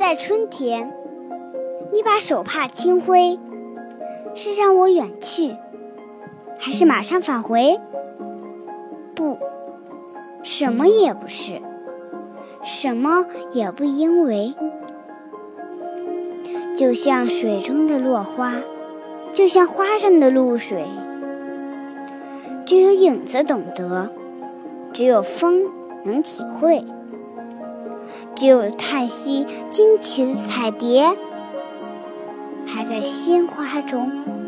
在春天，你把手帕轻挥，是让我远去，还是马上返回？不，什么也不是，什么也不因为。就像水中的落花，就像花上的露水，只有影子懂得，只有风能体会。只有叹息，惊奇的彩蝶还在鲜花中。